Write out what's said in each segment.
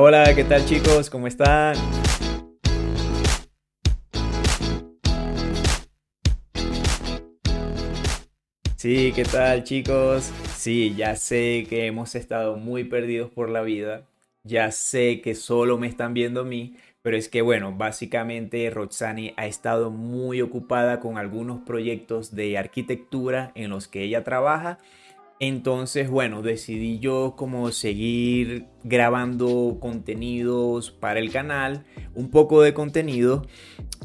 Hola, ¿qué tal chicos? ¿Cómo están? Sí, ¿qué tal chicos? Sí, ya sé que hemos estado muy perdidos por la vida. Ya sé que solo me están viendo a mí, pero es que bueno, básicamente Roxani ha estado muy ocupada con algunos proyectos de arquitectura en los que ella trabaja entonces, bueno, decidí yo como seguir grabando contenidos para el canal, un poco de contenido.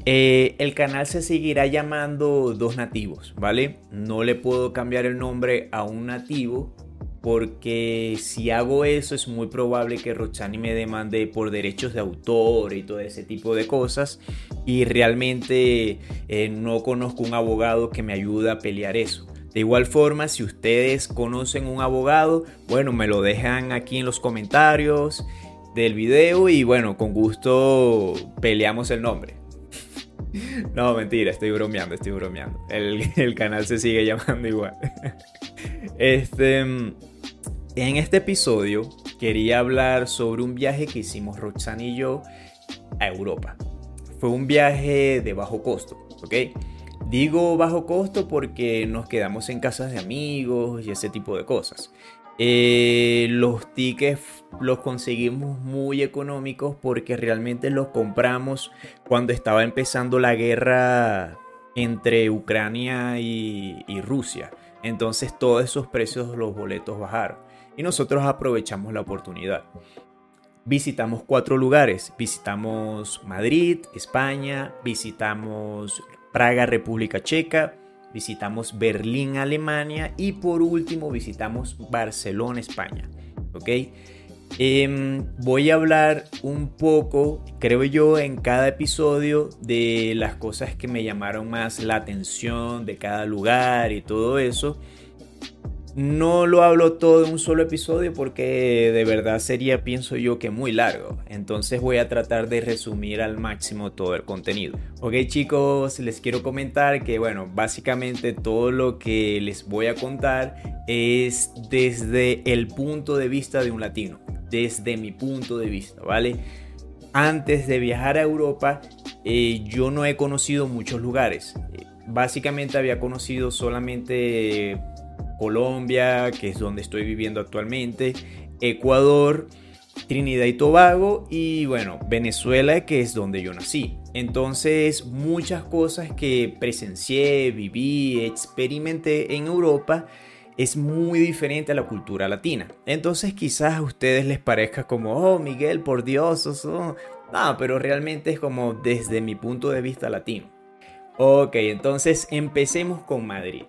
Eh, el canal se seguirá llamando Dos Nativos, ¿vale? No le puedo cambiar el nombre a un nativo porque si hago eso es muy probable que Rochani me demande por derechos de autor y todo ese tipo de cosas y realmente eh, no conozco un abogado que me ayude a pelear eso. De igual forma, si ustedes conocen un abogado, bueno, me lo dejan aquí en los comentarios del video y bueno, con gusto peleamos el nombre. No, mentira, estoy bromeando, estoy bromeando. El, canal se sigue llamando igual. Este, en este episodio quería hablar sobre un viaje que hicimos Roxanne y yo a Europa. Fue un viaje de bajo costo, ¿ok? Digo bajo costo porque nos quedamos en casas de amigos y ese tipo de cosas. Eh, los tickets los conseguimos muy económicos porque realmente los compramos cuando estaba empezando la guerra entre Ucrania y, y Rusia. Entonces todos esos precios los boletos bajaron y nosotros aprovechamos la oportunidad. Visitamos cuatro lugares. Visitamos Madrid, España, visitamos Praga, República Checa, visitamos Berlín, Alemania y por último visitamos Barcelona, España. ¿Ok? Em, voy a hablar un poco, creo yo, en cada episodio de las cosas que me llamaron más la atención de cada lugar y todo eso. No lo hablo todo en un solo episodio porque de verdad sería, pienso yo, que muy largo. Entonces voy a tratar de resumir al máximo todo el contenido. Ok chicos, les quiero comentar que bueno, básicamente todo lo que les voy a contar es desde el punto de vista de un latino. Desde mi punto de vista, ¿vale? Antes de viajar a Europa, eh, yo no he conocido muchos lugares. Básicamente había conocido solamente Colombia, que es donde estoy viviendo actualmente, Ecuador, Trinidad y Tobago y bueno, Venezuela, que es donde yo nací. Entonces, muchas cosas que presencié, viví, experimenté en Europa es muy diferente a la cultura latina. Entonces, quizás a ustedes les parezca como, oh, Miguel, por Dios, oh. no, pero realmente es como desde mi punto de vista latino. Ok, entonces empecemos con Madrid.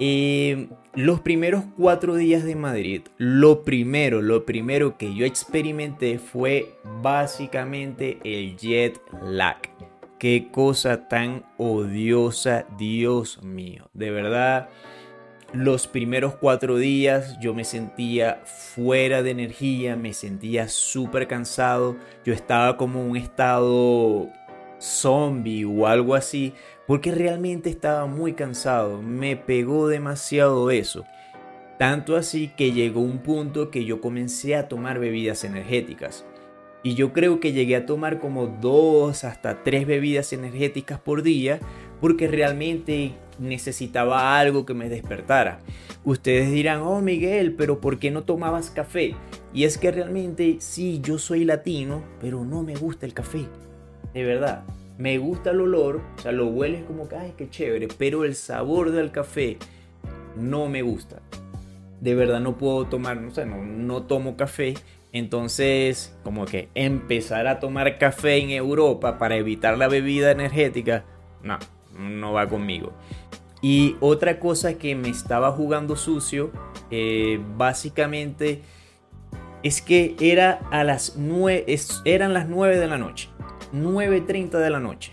Eh, los primeros cuatro días de Madrid, lo primero, lo primero que yo experimenté fue básicamente el jet lag. Qué cosa tan odiosa, Dios mío. De verdad, los primeros cuatro días yo me sentía fuera de energía, me sentía súper cansado. Yo estaba como en un estado zombie o algo así porque realmente estaba muy cansado, me pegó demasiado eso. Tanto así que llegó un punto que yo comencé a tomar bebidas energéticas. Y yo creo que llegué a tomar como dos hasta tres bebidas energéticas por día porque realmente necesitaba algo que me despertara. Ustedes dirán, oh Miguel, pero ¿por qué no tomabas café? Y es que realmente sí, yo soy latino, pero no me gusta el café. De verdad me gusta el olor, o sea, lo hueles como que, ay, qué chévere, pero el sabor del café no me gusta. De verdad no puedo tomar, no sé, no, tomo café. Entonces, como que empezar a tomar café en Europa para evitar la bebida energética, no, no va conmigo. Y otra cosa que me estaba jugando sucio, eh, básicamente, es que era a las 9, eran las 9 de la noche. 9.30 de la noche.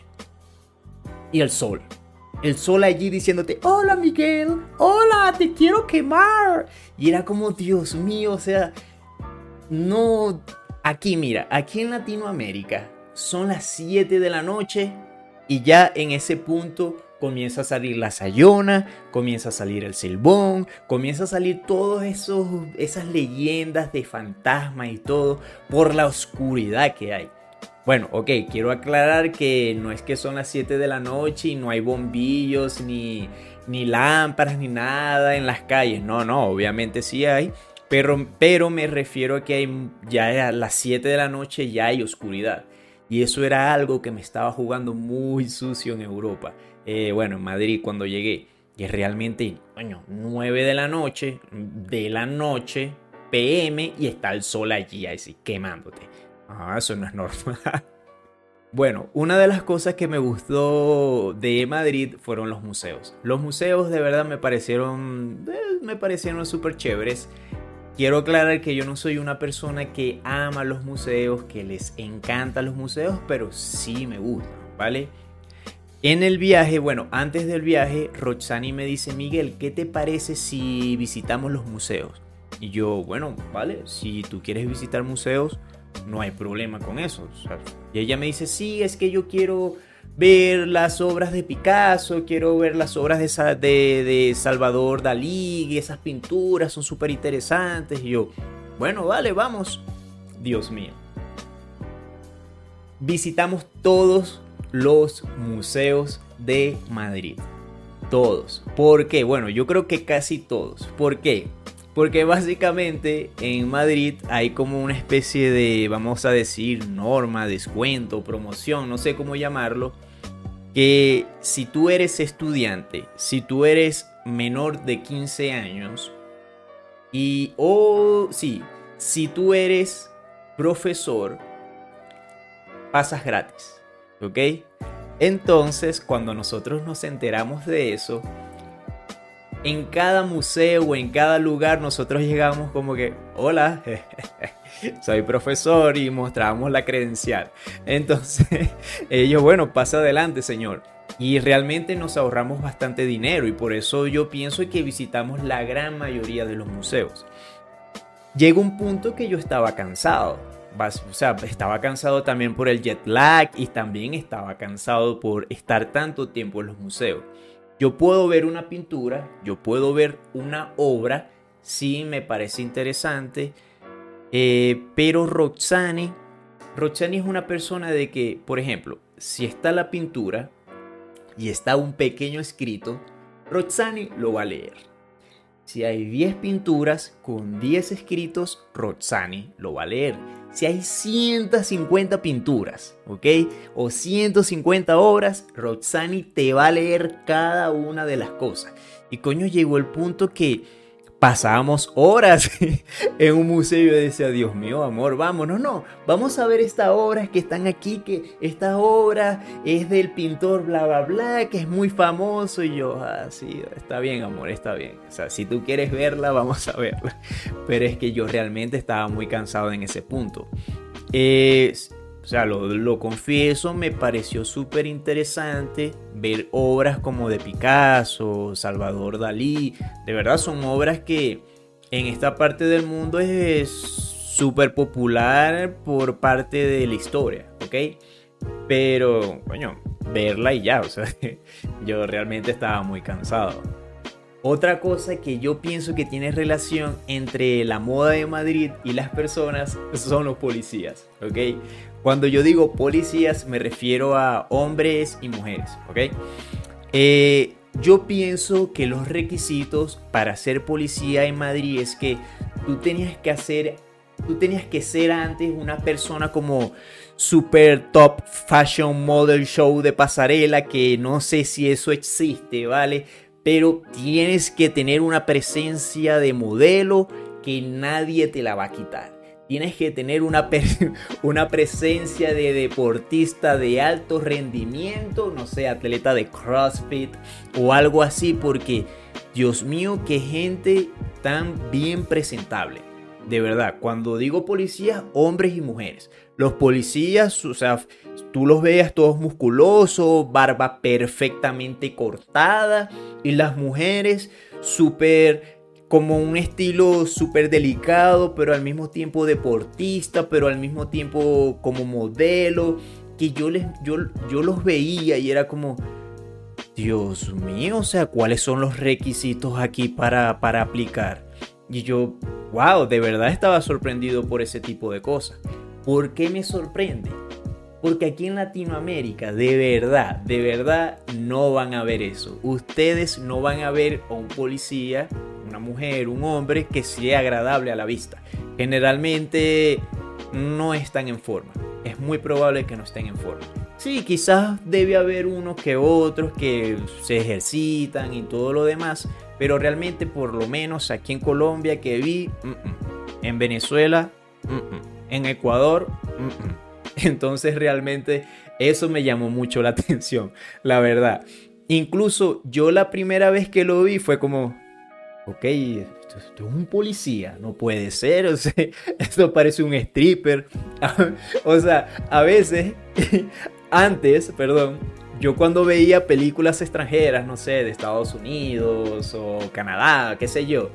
Y el sol. El sol allí diciéndote, hola Miguel, hola, te quiero quemar. Y era como, Dios mío, o sea, no... Aquí, mira, aquí en Latinoamérica son las 7 de la noche y ya en ese punto comienza a salir la Sayona, comienza a salir el Silbón, comienza a salir todas esas leyendas de fantasmas y todo por la oscuridad que hay. Bueno, ok, quiero aclarar que no es que son las 7 de la noche y no hay bombillos ni, ni lámparas ni nada en las calles. No, no, obviamente sí hay. Pero, pero me refiero a que hay, ya a las 7 de la noche ya hay oscuridad. Y eso era algo que me estaba jugando muy sucio en Europa. Eh, bueno, en Madrid cuando llegué. Es realmente, coño, 9 de la noche, de la noche, PM, y está el sol allí, así, quemándote. Ah, eso no es normal. Bueno, una de las cosas que me gustó de Madrid fueron los museos. Los museos de verdad me parecieron, eh, me parecieron súper chéveres. Quiero aclarar que yo no soy una persona que ama los museos, que les encantan los museos, pero sí me gustan, ¿vale? En el viaje, bueno, antes del viaje, Roxani me dice, Miguel, ¿qué te parece si visitamos los museos? Y yo, bueno, vale, si tú quieres visitar museos, no hay problema con eso. y ella me dice, sí, es que yo quiero ver las obras de Picasso, quiero ver las obras de, de, Salvador Dalí, y esas pinturas son súper interesantes. Y yo, bueno, vale, vamos. Dios mío. Visitamos todos los museos de Madrid. Todos. ¿Por qué? Bueno, yo creo que casi todos. ¿Por qué? Porque básicamente en Madrid hay como una especie de, vamos a decir, norma, descuento, promoción, no sé cómo llamarlo, que si tú eres estudiante, si tú eres menor de 15 años, y o sí, si tú eres profesor, pasas gratis, ¿ok? Entonces, cuando nosotros nos enteramos de eso, en cada museo o en cada lugar nosotros llegamos como que, hola, soy profesor y mostramos la credencial. Entonces, ellos, bueno, pasa adelante, señor. Y realmente nos ahorramos bastante dinero y por eso yo pienso que visitamos la gran mayoría de los museos. Llegó un punto que yo estaba cansado. O sea, estaba cansado también por el jet lag y también estaba cansado por estar tanto tiempo en los museos. Yo puedo ver una pintura, yo puedo ver una obra, sí me parece interesante, eh, pero Roxani, Roxani es una persona de que, por ejemplo, si está la pintura y está un pequeño escrito, Roxani lo va a leer. Si hay 10 pinturas con 10 escritos, Roxani lo va a leer. Si hay 150 pinturas, ¿ok? O 150 obras, Roxani te va a leer cada una de las cosas. Y coño, llegó el punto que pasábamos horas en un museo y yo decía, Dios mío, amor, vámonos, no, vamos a ver estas obras que están aquí, que esta obra es del pintor bla, bla, bla, que es muy famoso y yo, ah, sí, está bien, amor, está bien. O sea, si tú quieres verla, vamos a verla. Pero es que yo realmente estaba muy cansado en ese punto. Eh, o sea, lo, confieso, me pareció súper interesante ver obras como de Picasso, Salvador Dalí. De verdad son obras que en esta parte del mundo es súper popular por parte de la historia, ¿ok? Pero, coño, verla y ya, o sea, yo realmente estaba muy cansado. Otra cosa que yo pienso que tiene relación entre la moda de Madrid y las personas son los policías, ¿ok? Cuando yo digo policías me refiero a hombres y mujeres, ¿ok? Eh, yo pienso que los requisitos para ser policía en Madrid es que tú tenías que hacer, tú tenías que ser antes una persona como super top fashion model show de pasarela, que no sé si eso existe, ¿vale? Pero tienes que tener una presencia de modelo que nadie te la va a quitar tienes que tener una, una presencia de deportista de alto rendimiento, no sé, atleta de CrossFit o algo así, porque Dios mío, qué gente tan bien presentable. De verdad, cuando digo policías, hombres y mujeres. Los policías, o sea, tú los veas todos musculosos, barba perfectamente cortada, y las mujeres súper como un estilo súper delicado, pero al mismo tiempo deportista, pero al mismo tiempo como modelo, que yo, les, yo, yo los veía y era como, Dios mío, o sea, ¿cuáles son los requisitos aquí para, para aplicar? Y yo, wow, de verdad estaba sorprendido por ese tipo de cosas. ¿Por qué me sorprende? Porque aquí en Latinoamérica, de verdad, de verdad, no van a ver eso. Ustedes no van a ver a un policía, una mujer, un hombre que sea agradable a la vista. Generalmente no están en forma. Es muy probable que no estén en forma. Sí, quizás debe haber unos que otros que se ejercitan y todo lo demás, pero realmente por lo menos aquí en Colombia que vi, en Venezuela, en Ecuador, entonces realmente eso me llamó mucho la atención, la verdad. Incluso yo la primera vez que lo vi fue como, ok, esto, es un policía, no puede ser, o sea, esto parece un stripper. o sea, a veces antes, perdón, yo cuando veía películas extranjeras, no sé, de Estados Unidos o Canadá, qué sé yo,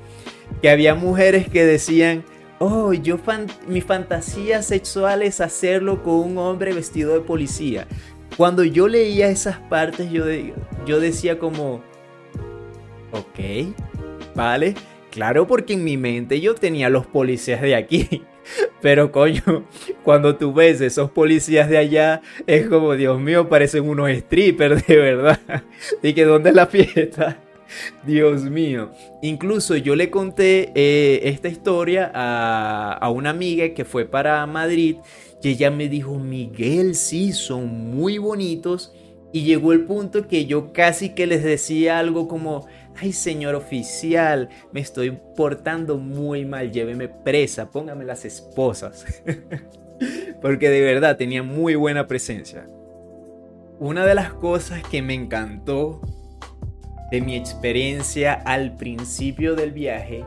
que había mujeres que decían, oh, yo mi fantasía sexual es hacerlo con un hombre vestido de policía. Cuando yo leía esas partes, yo, yo decía como, ok, vale, claro, porque en mi mente yo tenía los policías de aquí. Pero coño, cuando tú ves esos policías de allá, es como, Dios mío, parecen unos strippers de verdad. Y que dónde es la fiesta. Dios mío. Incluso yo le conté eh, esta historia a, a una amiga que fue para Madrid y ella me dijo, Miguel, sí, son muy bonitos. Y llegó el punto que yo casi que les decía algo como, ay señor oficial, me estoy portando muy mal, lléveme presa, póngame las esposas. Porque de verdad tenía muy buena presencia. Una de las cosas que me encantó de mi experiencia al principio del viaje,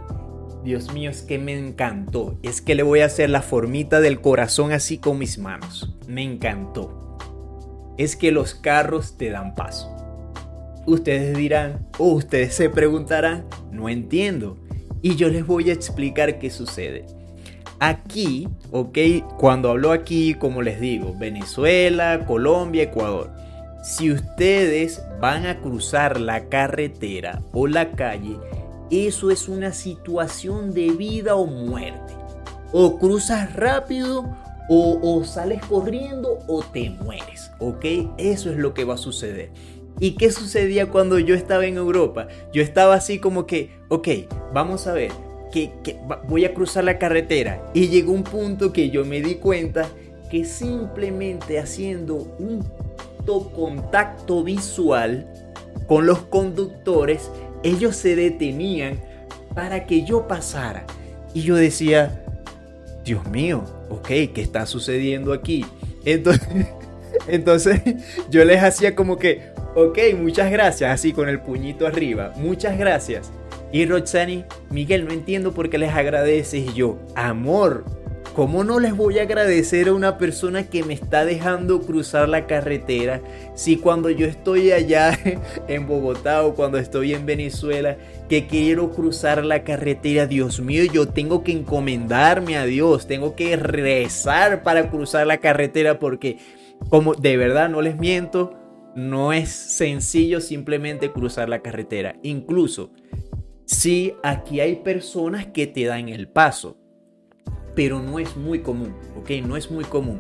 Dios mío, es que me encantó. Es que le voy a hacer la formita del corazón así con mis manos. Me encantó. Es que los carros te dan paso. Ustedes dirán, o ustedes se preguntarán, no entiendo. Y yo les voy a explicar qué sucede. Aquí, ok, cuando hablo aquí, como les digo, Venezuela, Colombia, Ecuador. Si ustedes van a cruzar la carretera o la calle, eso es una situación de vida o muerte. O cruzas rápido o, o sales corriendo o te mueres, ¿ok? Eso es lo que va a suceder. ¿Y qué sucedía cuando yo estaba en Europa? Yo estaba así como que, ok, vamos a ver, que, voy a cruzar la carretera. Y llegó un punto que yo me di cuenta que simplemente haciendo un contacto visual con los conductores, ellos se detenían para que yo pasara. Y yo decía, Dios mío, ok, ¿qué está sucediendo aquí? Entonces, entonces yo les hacía como que, Ok, muchas gracias, así con el puñito arriba. Muchas gracias. Y Roxani, Miguel, no entiendo por qué les agradeces. Yo, amor, ¿cómo no les voy a agradecer a una persona que me está dejando cruzar la carretera si cuando yo estoy allá en Bogotá o cuando estoy en Venezuela que quiero cruzar la carretera, Dios mío, yo tengo que encomendarme a Dios, tengo que rezar para cruzar la carretera porque como de verdad no les miento, no es sencillo simplemente cruzar la carretera. Incluso si aquí hay personas que te dan el paso, pero no es muy común, ¿ok? No es muy común.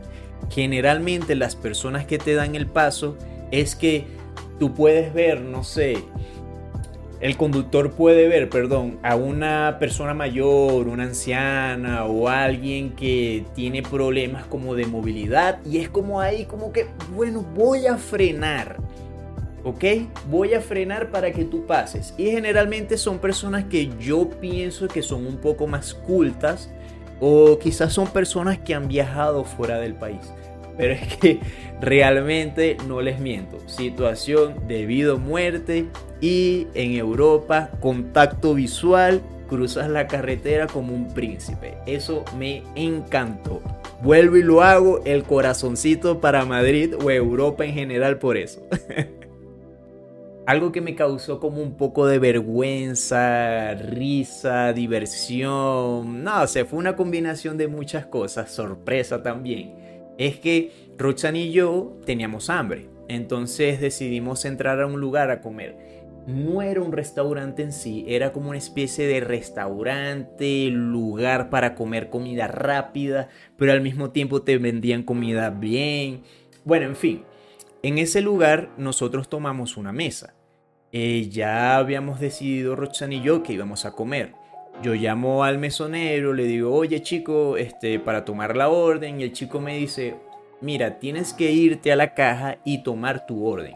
Generalmente las personas que te dan el paso es que tú puedes ver, no sé, el conductor puede ver, perdón, a una persona mayor, una anciana o alguien que tiene problemas como de movilidad y es como ahí como que, bueno, voy a frenar. ¿Ok? Voy a frenar para que tú pases. Y generalmente son personas que yo pienso que son un poco más cultas o quizás son personas que han viajado fuera del país. Pero es que realmente no les miento. Situación debido a muerte y en Europa contacto visual. Cruzas la carretera como un príncipe. Eso me encantó. Vuelvo y lo hago. El corazoncito para Madrid o Europa en general por eso. Algo que me causó como un poco de vergüenza, risa, diversión. No, se fue una combinación de muchas cosas. Sorpresa también es que Roxanne y yo teníamos hambre. Entonces decidimos entrar a un lugar a comer no era un restaurante en sí, era como una especie de restaurante, lugar para comer comida rápida, pero al mismo tiempo te vendían comida bien. Bueno, en fin, en ese lugar nosotros tomamos una mesa. Eh, ya habíamos decidido Roxanne y yo que íbamos a comer. Yo llamo al mesonero, le digo, oye chico, este, para tomar la orden, y el chico me dice, mira, tienes que irte a la caja y tomar tu orden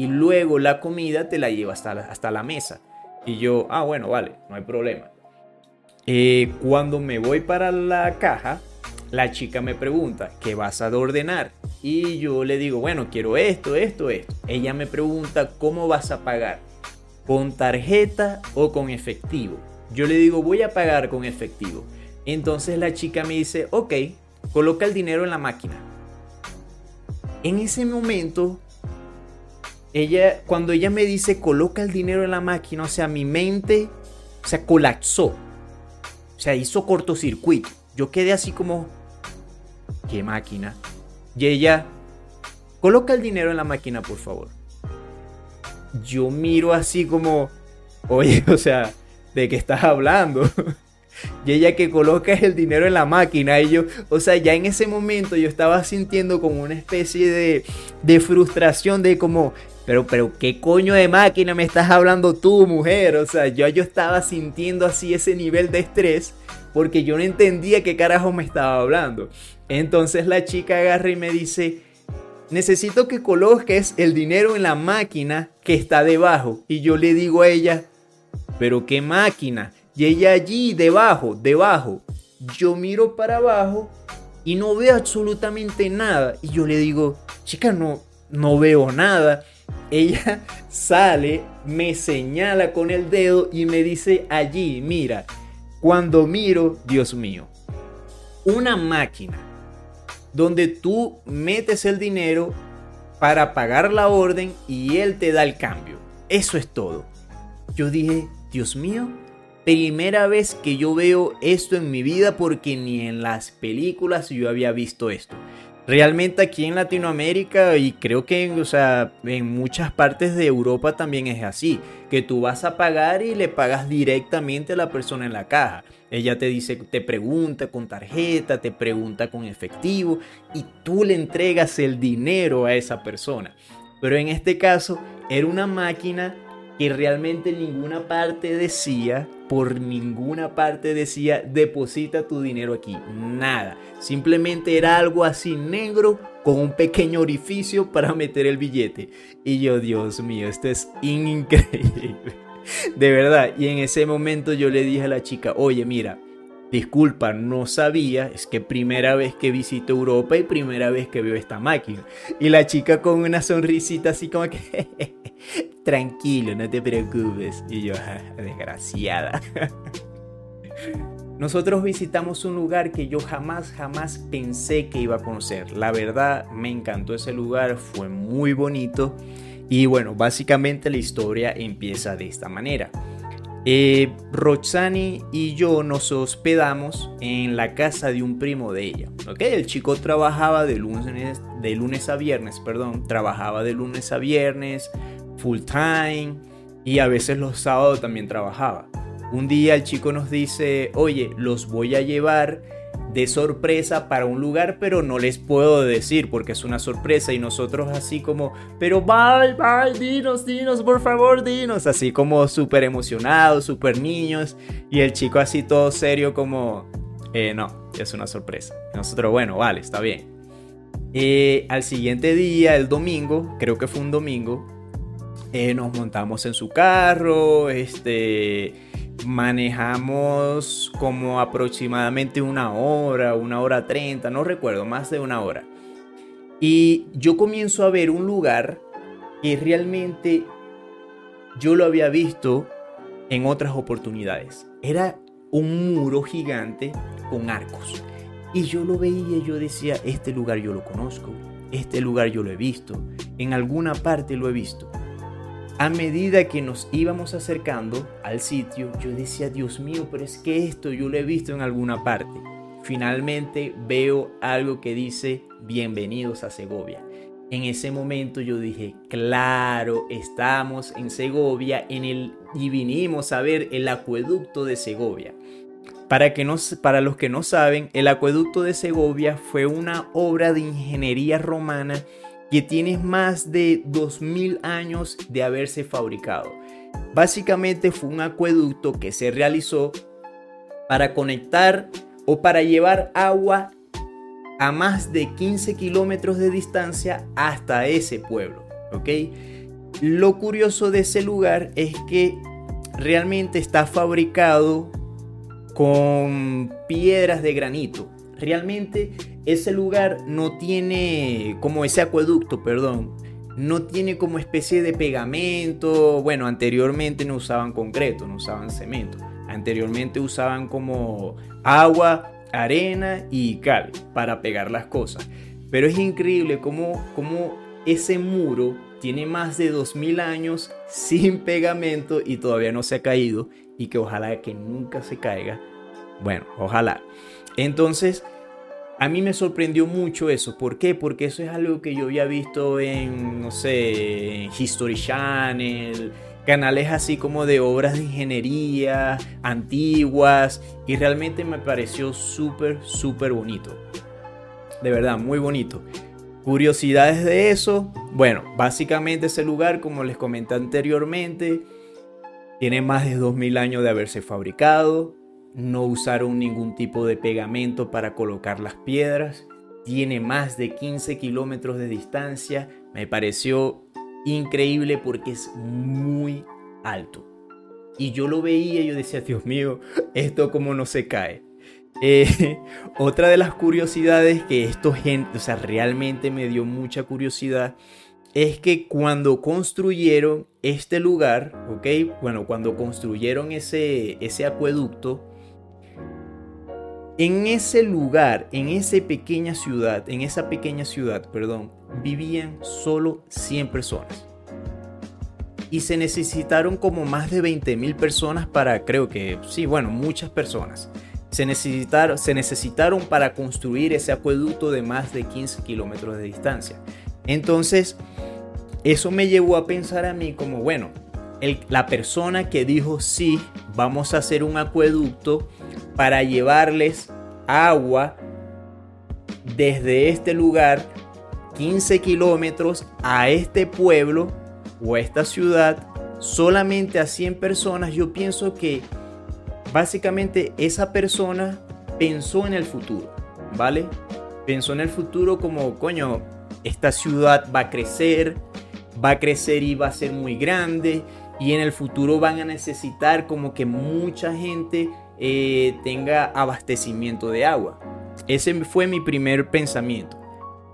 y luego la comida te la lleva hasta la, hasta la mesa. Y yo, ah, bueno, vale, no hay problema. Eh, cuando me voy para la caja, la chica me pregunta, ¿qué vas a ordenar? Y yo le digo, bueno, quiero esto, esto, esto. Ella me pregunta, ¿cómo vas a pagar? ¿Con tarjeta o con efectivo? Yo le digo, voy a pagar con efectivo. Entonces la chica me dice, ok, coloca el dinero en la máquina. En ese momento ella, cuando ella me dice coloca el dinero en la máquina, o sea, mi mente, o sea, colapsó. O sea, hizo cortocircuito. Yo quedé así como, ¿qué máquina? Y ella, coloca el dinero en la máquina, por favor. Yo miro así como, oye, o sea, ¿de qué estás hablando? y ella que coloca el dinero en la máquina. Y yo, o sea, ya en ese momento yo estaba sintiendo como una especie de, de frustración de como, pero, pero, ¿qué coño de máquina me estás hablando tú, mujer? O sea, yo, yo estaba sintiendo así ese nivel de estrés porque yo no entendía qué carajo me estaba hablando. Entonces la chica agarra y me dice, necesito que coloques el dinero en la máquina que está debajo. Y yo le digo a ella, pero ¿qué máquina? Y ella allí, debajo, debajo. Yo miro para abajo y no veo absolutamente nada. Y yo le digo, chica, no, no veo nada ella sale, me señala con el dedo y me dice allí, mira, cuando miro, Dios mío, una máquina donde tú metes el dinero para pagar la orden y él te da el cambio. Eso es todo. Yo dije, Dios mío, primera vez que yo veo esto en mi vida porque ni en las películas yo había visto esto realmente aquí en Latinoamérica y creo que o sea, en muchas partes de Europa también es así, que tú vas a pagar y le pagas directamente a la persona en la caja. Ella te dice, te pregunta con tarjeta, te pregunta con efectivo y tú le entregas el dinero a esa persona. Pero en este caso era una máquina que realmente ninguna parte decía, por ninguna parte decía, deposita tu dinero aquí. Nada. Simplemente era algo así negro con un pequeño orificio para meter el billete. Y yo, Dios mío, esto es increíble. De verdad. Y en ese momento yo le dije a la chica, oye, mira, disculpa, no sabía, es que primera vez que visito Europa y primera vez que veo esta máquina. Y la chica con una sonrisita así como que, tranquilo, no te preocupes. Y yo, ah, desgraciada. Nosotros visitamos un lugar que yo jamás, jamás pensé que iba a conocer. La verdad, me encantó ese lugar, fue muy bonito. Y bueno, básicamente la historia empieza de esta manera. Eh, Roxani y yo nos hospedamos en la casa de un primo de ella. El chico trabajaba de lunes, de lunes a viernes, perdón, trabajaba de lunes a viernes, full time, y a veces los sábados también trabajaba. Un día el chico nos dice, oye, los voy a llevar de sorpresa para un lugar, pero no les puedo decir porque es una sorpresa y nosotros así como, pero bye, bye, dinos, dinos, por favor, dinos, así como súper emocionados, súper niños y el chico así todo serio como, eh, no, es una sorpresa. nosotros, bueno, vale, está bien. Eh, al siguiente día, el domingo, creo que fue un domingo, eh, nos montamos en su carro, este manejamos como aproximadamente una hora, una hora treinta, no recuerdo, más de una hora. Y yo comienzo a ver un lugar que realmente yo lo había visto en otras oportunidades. Era un muro gigante con arcos. Y yo lo veía y yo decía, este lugar yo lo conozco, este lugar yo lo he visto, en alguna parte lo he visto. A medida que nos íbamos acercando al sitio, yo decía, Dios mío, pero es que esto yo lo he visto en alguna parte. Finalmente veo algo que dice, bienvenidos a Segovia. En ese momento yo dije, claro, estamos en Segovia y vinimos a ver el acueducto de Segovia. Para, que no, para los que no saben, el acueducto de Segovia fue una obra de ingeniería romana que tiene más de 2000 años de haberse fabricado. Básicamente fue un acueducto que se realizó para conectar o para llevar agua a más de 15 kilómetros de distancia hasta ese pueblo. Lo curioso de ese lugar es que realmente está fabricado con piedras de granito. Realmente ese lugar no tiene, como ese acueducto, perdón, no tiene como especie de pegamento. Bueno, anteriormente no usaban concreto, no usaban cemento. Anteriormente usaban como agua, arena y cal para pegar las cosas. Pero es increíble cómo, cómo ese muro tiene más de 2000 años sin pegamento y todavía no se ha caído y que ojalá que nunca se caiga. Bueno, ojalá. Entonces, a mí me sorprendió mucho eso. ¿Por qué? Porque eso es algo que yo había visto en, no sé, History Channel, canales así como de obras de ingeniería antiguas y realmente me pareció súper, súper bonito. De verdad, muy bonito. Curiosidades de eso. Bueno, básicamente ese lugar, como les comenté anteriormente, tiene más de 2000 años de haberse fabricado. No usaron ningún tipo de pegamento para colocar las piedras. Tiene más de 15 kilómetros de distancia. Me pareció increíble porque es muy alto. Y yo lo veía y yo decía, Dios mío, esto como no se cae. Eh, otra de las curiosidades que esto gente, o sea, realmente me dio mucha curiosidad, es que cuando construyeron este lugar, ¿ok? Bueno, cuando construyeron ese, ese acueducto, en ese lugar, en esa pequeña ciudad, en esa pequeña ciudad, perdón, vivían solo 100 personas. Y se necesitaron como más de 20 mil personas para, creo que, sí, bueno, muchas personas. Se necesitaron, se necesitaron para construir ese acueducto de más de 15 kilómetros de distancia. Entonces, eso me llevó a pensar a mí como, bueno, la persona que dijo, sí, vamos a hacer un acueducto, para llevarles agua desde este lugar 15 kilómetros a este pueblo o a esta ciudad solamente a 100 personas, yo pienso que básicamente esa persona pensó en el futuro, ¿vale? Pensó en el futuro como, coño, esta ciudad va a crecer, va a crecer y va a ser muy grande y en el futuro van a necesitar como que mucha gente eh, tenga abastecimiento de agua. Ese fue mi primer pensamiento.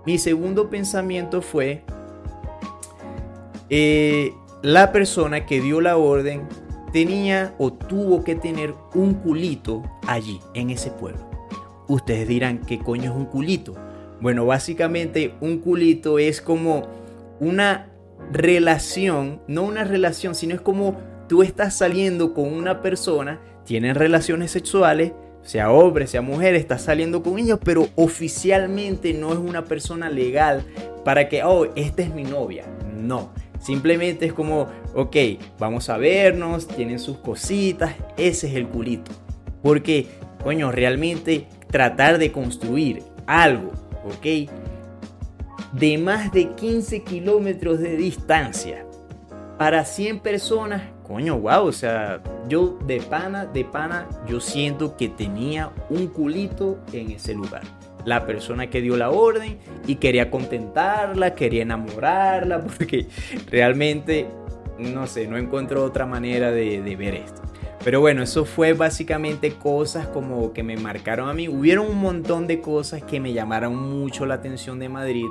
Mi segundo pensamiento fue eh, la persona que dio la orden tenía o tuvo que tener un culito allí, en ese pueblo. Ustedes dirán, ¿qué coño es un culito? Bueno, básicamente un culito es como una relación, no una relación, sino es como tú estás saliendo con una persona tienen relaciones sexuales, sea hombre, sea mujer, está saliendo con ellos, pero oficialmente no es una persona legal para que, oh, esta es mi novia. No, simplemente es como, ok, vamos a vernos, tienen sus cositas, ese es el culito. Porque, coño, realmente tratar de construir algo, ok, de más de 15 kilómetros de distancia para 100 personas coño, wow, o sea, yo de pana, de pana, yo siento que tenía un culito en ese lugar. La persona que dio la orden y quería contentarla, quería enamorarla, porque realmente, no sé, no encuentro otra manera de, de ver esto. Pero bueno, eso fue básicamente cosas como que me marcaron a mí. Hubieron un montón de cosas que me llamaron mucho la atención de Madrid.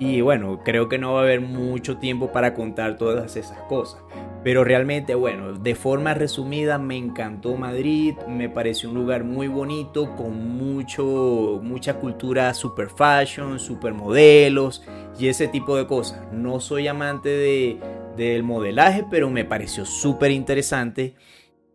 Y bueno, creo que no va a haber mucho tiempo para contar todas esas cosas. Pero realmente, bueno, de forma resumida me encantó Madrid, me pareció un lugar muy bonito, con mucho, mucha cultura super fashion, super modelos y ese tipo de cosas. No soy amante de, del modelaje, pero me pareció súper interesante.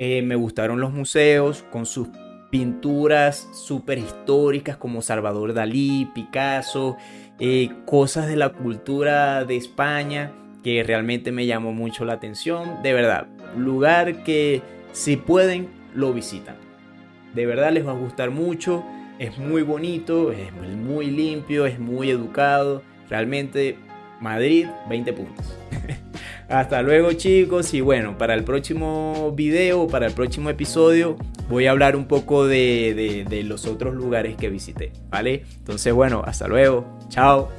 Eh, me gustaron los museos con sus pinturas súper históricas como Salvador Dalí, Picasso, eh, cosas de la cultura de España que realmente me llamó mucho la atención. De verdad, lugar que si pueden lo visitan. De verdad les va a gustar mucho. Es muy bonito, es muy limpio, es muy educado. Realmente Madrid 20 puntos. Hasta luego chicos y bueno, para el próximo video, para el próximo episodio, voy a hablar un poco de, de los otros lugares que visité, ¿vale? Entonces bueno, hasta luego, chao.